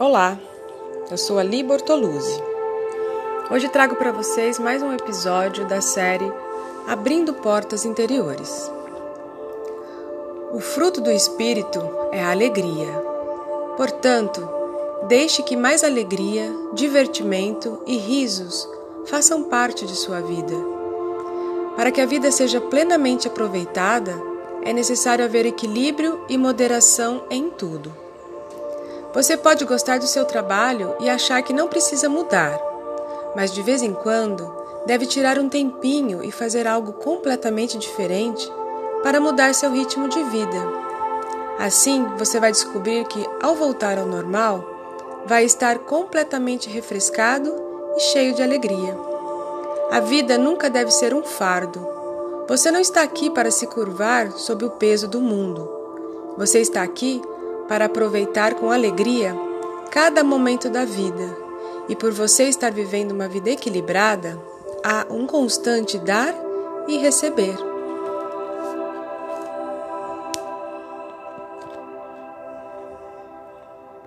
Olá, eu sou a Li Bortoluzzi. Hoje trago para vocês mais um episódio da série Abrindo Portas Interiores. O fruto do Espírito é a alegria. Portanto, deixe que mais alegria, divertimento e risos façam parte de sua vida. Para que a vida seja plenamente aproveitada, é necessário haver equilíbrio e moderação em tudo. Você pode gostar do seu trabalho e achar que não precisa mudar, mas de vez em quando deve tirar um tempinho e fazer algo completamente diferente para mudar seu ritmo de vida. Assim, você vai descobrir que, ao voltar ao normal, vai estar completamente refrescado e cheio de alegria. A vida nunca deve ser um fardo. Você não está aqui para se curvar sob o peso do mundo. Você está aqui para aproveitar com alegria cada momento da vida. E por você estar vivendo uma vida equilibrada, há um constante dar e receber.